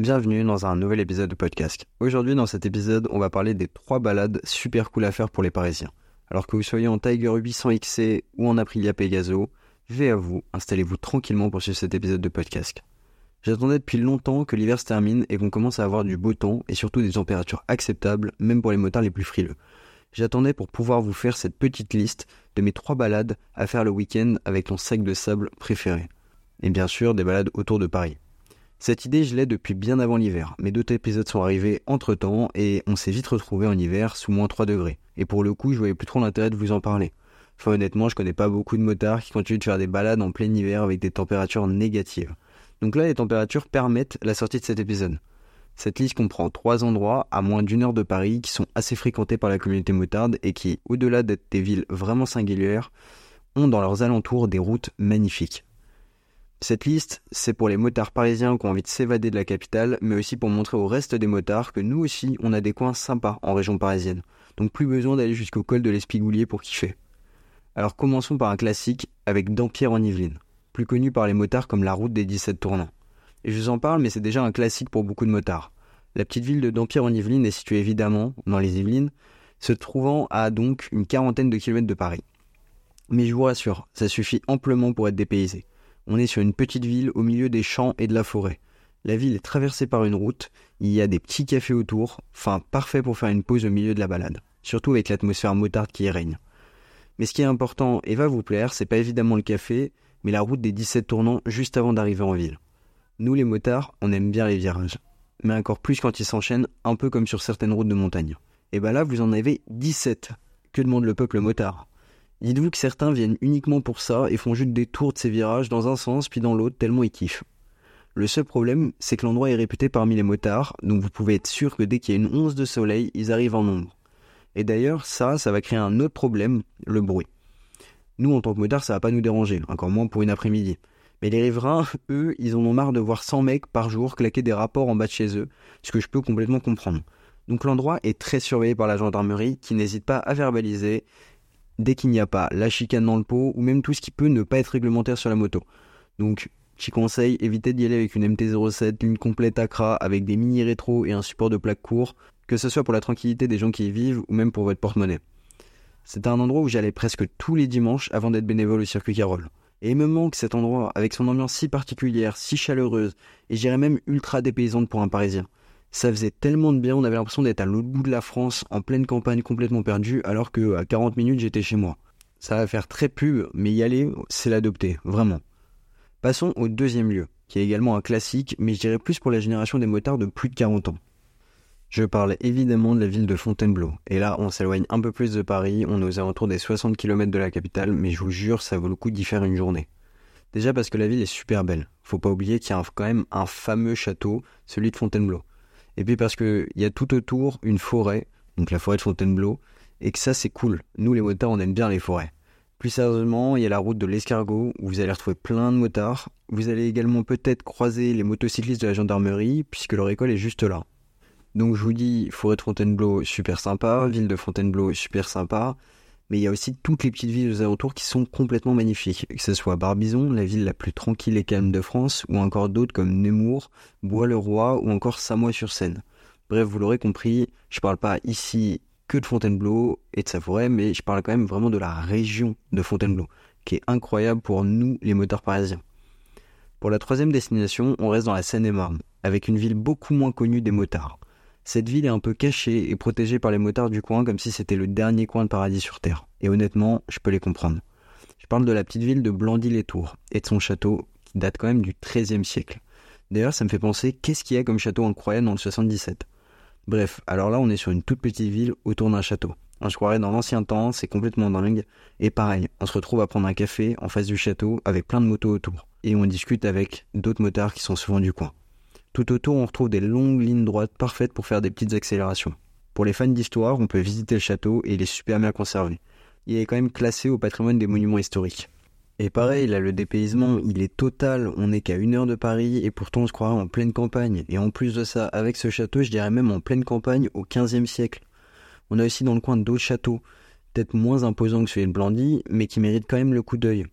Bienvenue dans un nouvel épisode de podcast. Aujourd'hui, dans cet épisode, on va parler des trois balades super cool à faire pour les Parisiens. Alors que vous soyez en Tiger 800 XC ou en Aprilia Pegaso, vais à vous, installez-vous tranquillement pour suivre cet épisode de podcast. J'attendais depuis longtemps que l'hiver se termine et qu'on commence à avoir du beau temps et surtout des températures acceptables, même pour les motards les plus frileux. J'attendais pour pouvoir vous faire cette petite liste de mes trois balades à faire le week-end avec ton sac de sable préféré. Et bien sûr, des balades autour de Paris. Cette idée, je l'ai depuis bien avant l'hiver, mais d'autres épisodes sont arrivés entre temps et on s'est vite retrouvé en hiver sous moins 3 degrés. Et pour le coup, je voyais plus trop l'intérêt de vous en parler. Enfin, honnêtement, je connais pas beaucoup de motards qui continuent de faire des balades en plein hiver avec des températures négatives. Donc là, les températures permettent la sortie de cet épisode. Cette liste comprend trois endroits à moins d'une heure de Paris qui sont assez fréquentés par la communauté motarde et qui, au-delà d'être des villes vraiment singulières, ont dans leurs alentours des routes magnifiques. Cette liste, c'est pour les motards parisiens qui ont envie de s'évader de la capitale, mais aussi pour montrer au reste des motards que nous aussi, on a des coins sympas en région parisienne. Donc plus besoin d'aller jusqu'au col de l'Espigoulier pour kiffer. Alors commençons par un classique avec Dampierre en Yvelines, plus connu par les motards comme la route des 17 tournants. Et je vous en parle, mais c'est déjà un classique pour beaucoup de motards. La petite ville de Dampierre en Yvelines est située évidemment dans les Yvelines, se trouvant à donc une quarantaine de kilomètres de Paris. Mais je vous rassure, ça suffit amplement pour être dépaysé. On est sur une petite ville au milieu des champs et de la forêt. La ville est traversée par une route, il y a des petits cafés autour, enfin parfait pour faire une pause au milieu de la balade, surtout avec l'atmosphère motarde qui y règne. Mais ce qui est important et va vous plaire, c'est pas évidemment le café, mais la route des 17 tournants juste avant d'arriver en ville. Nous les motards, on aime bien les virages, mais encore plus quand ils s'enchaînent, un peu comme sur certaines routes de montagne. Et bah là, vous en avez 17. Que demande le peuple motard? Dites-vous que certains viennent uniquement pour ça et font juste des tours de ces virages dans un sens puis dans l'autre tellement ils kiffent. Le seul problème, c'est que l'endroit est réputé parmi les motards, donc vous pouvez être sûr que dès qu'il y a une once de soleil, ils arrivent en nombre. Et d'ailleurs, ça, ça va créer un autre problème, le bruit. Nous, en tant que motards, ça va pas nous déranger, encore moins pour une après-midi. Mais les riverains, eux, ils en ont marre de voir 100 mecs par jour claquer des rapports en bas de chez eux, ce que je peux complètement comprendre. Donc l'endroit est très surveillé par la gendarmerie qui n'hésite pas à verbaliser dès qu'il n'y a pas la chicane dans le pot ou même tout ce qui peut ne pas être réglementaire sur la moto. Donc, petit conseil, évitez d'y aller avec une MT-07, ligne complète Acra avec des mini rétro et un support de plaque court, que ce soit pour la tranquillité des gens qui y vivent ou même pour votre porte-monnaie. C'était un endroit où j'allais presque tous les dimanches avant d'être bénévole au circuit Carole. Et il me manque cet endroit avec son ambiance si particulière, si chaleureuse, et j'irais même ultra dépaysante pour un Parisien. Ça faisait tellement de bien, on avait l'impression d'être à l'autre bout de la France, en pleine campagne complètement perdue, alors que à 40 minutes j'étais chez moi. Ça va faire très pub, mais y aller, c'est l'adopter, vraiment. Passons au deuxième lieu, qui est également un classique, mais je dirais plus pour la génération des motards de plus de 40 ans. Je parle évidemment de la ville de Fontainebleau. Et là, on s'éloigne un peu plus de Paris, on est aux alentours des 60 km de la capitale, mais je vous jure, ça vaut le coup d'y faire une journée. Déjà parce que la ville est super belle. Faut pas oublier qu'il y a quand même un fameux château, celui de Fontainebleau. Et puis parce qu'il y a tout autour une forêt, donc la forêt de Fontainebleau, et que ça c'est cool. Nous les motards on aime bien les forêts. Plus sérieusement, il y a la route de l'escargot où vous allez retrouver plein de motards. Vous allez également peut-être croiser les motocyclistes de la gendarmerie puisque leur école est juste là. Donc je vous dis, forêt de Fontainebleau, super sympa, ville de Fontainebleau, super sympa, mais il y a aussi toutes les petites villes aux alentours qui sont complètement magnifiques, que ce soit Barbizon, la ville la plus tranquille et calme de France, ou encore d'autres comme Nemours, Bois-le-Roi ou encore Samois-sur-Seine. Bref, vous l'aurez compris, je parle pas ici que de Fontainebleau et de sa forêt, mais je parle quand même vraiment de la région de Fontainebleau, qui est incroyable pour nous les moteurs parisiens. Pour la troisième destination, on reste dans la Seine-et-Marne, avec une ville beaucoup moins connue des motards. Cette ville est un peu cachée et protégée par les motards du coin comme si c'était le dernier coin de paradis sur Terre. Et honnêtement, je peux les comprendre. Je parle de la petite ville de Blandy-les-Tours et de son château qui date quand même du XIIIe siècle. D'ailleurs, ça me fait penser qu'est-ce qu'il y a comme château incroyable dans le 77. Bref, alors là, on est sur une toute petite ville autour d'un château. Je croirais dans l'ancien temps, c'est complètement dingue. Et pareil, on se retrouve à prendre un café en face du château avec plein de motos autour. Et on discute avec d'autres motards qui sont souvent du coin. Tout autour, on retrouve des longues lignes droites parfaites pour faire des petites accélérations. Pour les fans d'histoire, on peut visiter le château et il est super bien conservé. Il est quand même classé au patrimoine des monuments historiques. Et pareil, là, le dépaysement, il est total. On n'est qu'à une heure de Paris et pourtant on se croirait en pleine campagne. Et en plus de ça, avec ce château, je dirais même en pleine campagne au XVe siècle. On a aussi dans le coin d'autres châteaux, peut-être moins imposants que celui de Blandy, mais qui méritent quand même le coup d'œil.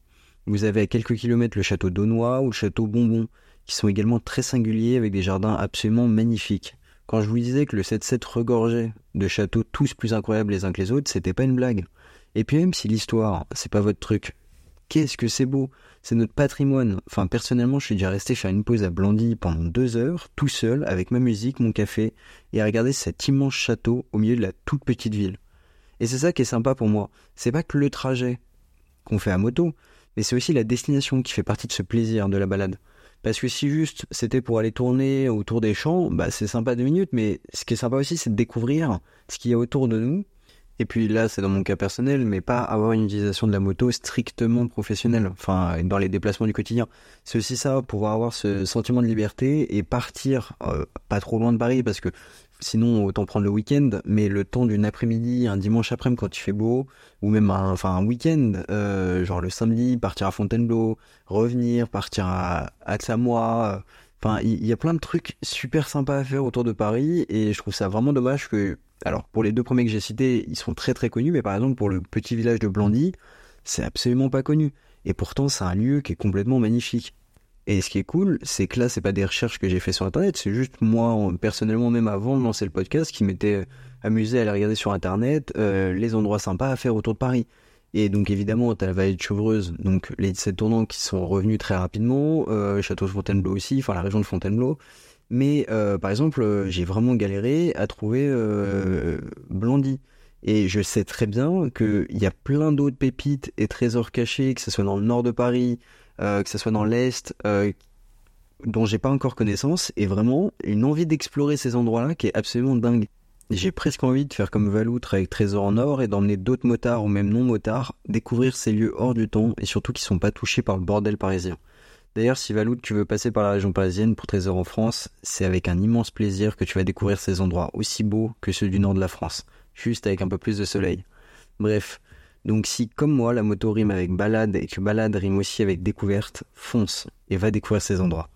Vous avez à quelques kilomètres le château d'Aunois ou le château Bonbon, qui sont également très singuliers avec des jardins absolument magnifiques. Quand je vous disais que le 7-7 regorgeait de châteaux tous plus incroyables les uns que les autres, c'était pas une blague. Et puis même si l'histoire, c'est pas votre truc, qu'est-ce que c'est beau C'est notre patrimoine. Enfin, personnellement, je suis déjà resté faire une pause à Blandy pendant deux heures, tout seul, avec ma musique, mon café, et à regarder cet immense château au milieu de la toute petite ville. Et c'est ça qui est sympa pour moi. C'est pas que le trajet qu'on fait à moto, mais c'est aussi la destination qui fait partie de ce plaisir de la balade. Parce que si juste c'était pour aller tourner autour des champs, bah c'est sympa deux minutes, mais ce qui est sympa aussi, c'est de découvrir ce qu'il y a autour de nous et puis là, c'est dans mon cas personnel, mais pas avoir une utilisation de la moto strictement professionnelle, enfin dans les déplacements du quotidien. C'est aussi ça, pouvoir avoir ce sentiment de liberté et partir euh, pas trop loin de Paris, parce que sinon autant prendre le week-end, mais le temps d'une après-midi, un dimanche après-midi quand il fait beau, ou même un, enfin un week-end, euh, genre le samedi, partir à Fontainebleau, revenir, partir à Atsamois. Enfin, il y, y a plein de trucs super sympas à faire autour de Paris, et je trouve ça vraiment dommage que alors pour les deux premiers que j'ai cités, ils sont très très connus, mais par exemple pour le petit village de Blandy, c'est absolument pas connu. Et pourtant c'est un lieu qui est complètement magnifique. Et ce qui est cool, c'est que là, c'est pas des recherches que j'ai fait sur internet, c'est juste moi, personnellement, même avant de lancer le podcast, qui m'était amusé à aller regarder sur internet euh, les endroits sympas à faire autour de Paris. Et donc évidemment, t'as la vallée de Chevreuse, donc les 17 tournants qui sont revenus très rapidement, euh, Château de Fontainebleau aussi, enfin la région de Fontainebleau. Mais euh, par exemple, euh, j'ai vraiment galéré à trouver euh, Blondie. Et je sais très bien qu'il y a plein d'autres pépites et trésors cachés, que ce soit dans le nord de Paris, que ce soit dans l'est, dont j'ai pas encore connaissance, et vraiment une envie d'explorer ces endroits-là qui est absolument dingue. J'ai presque envie de faire comme Valoutre avec Trésor en or et d'emmener d'autres motards ou même non motards découvrir ces lieux hors du temps et surtout qui sont pas touchés par le bordel parisien. D'ailleurs, si Valoud, tu veux passer par la région parisienne pour Trésor en France, c'est avec un immense plaisir que tu vas découvrir ces endroits aussi beaux que ceux du nord de la France, juste avec un peu plus de soleil. Bref, donc si comme moi la moto rime avec balade et que balade rime aussi avec découverte, fonce et va découvrir ces endroits.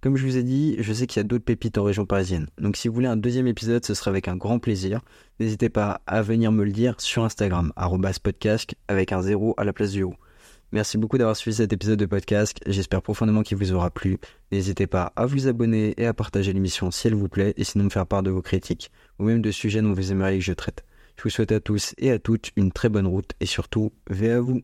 Comme je vous ai dit, je sais qu'il y a d'autres pépites en région parisienne. Donc si vous voulez un deuxième épisode, ce sera avec un grand plaisir. N'hésitez pas à venir me le dire sur Instagram, podcast avec un zéro à la place du haut. Merci beaucoup d'avoir suivi cet épisode de podcast. J'espère profondément qu'il vous aura plu. N'hésitez pas à vous abonner et à partager l'émission si elle vous plaît et sinon me faire part de vos critiques ou même de sujets dont vous aimeriez que je traite. Je vous souhaite à tous et à toutes une très bonne route et surtout, veillez à vous.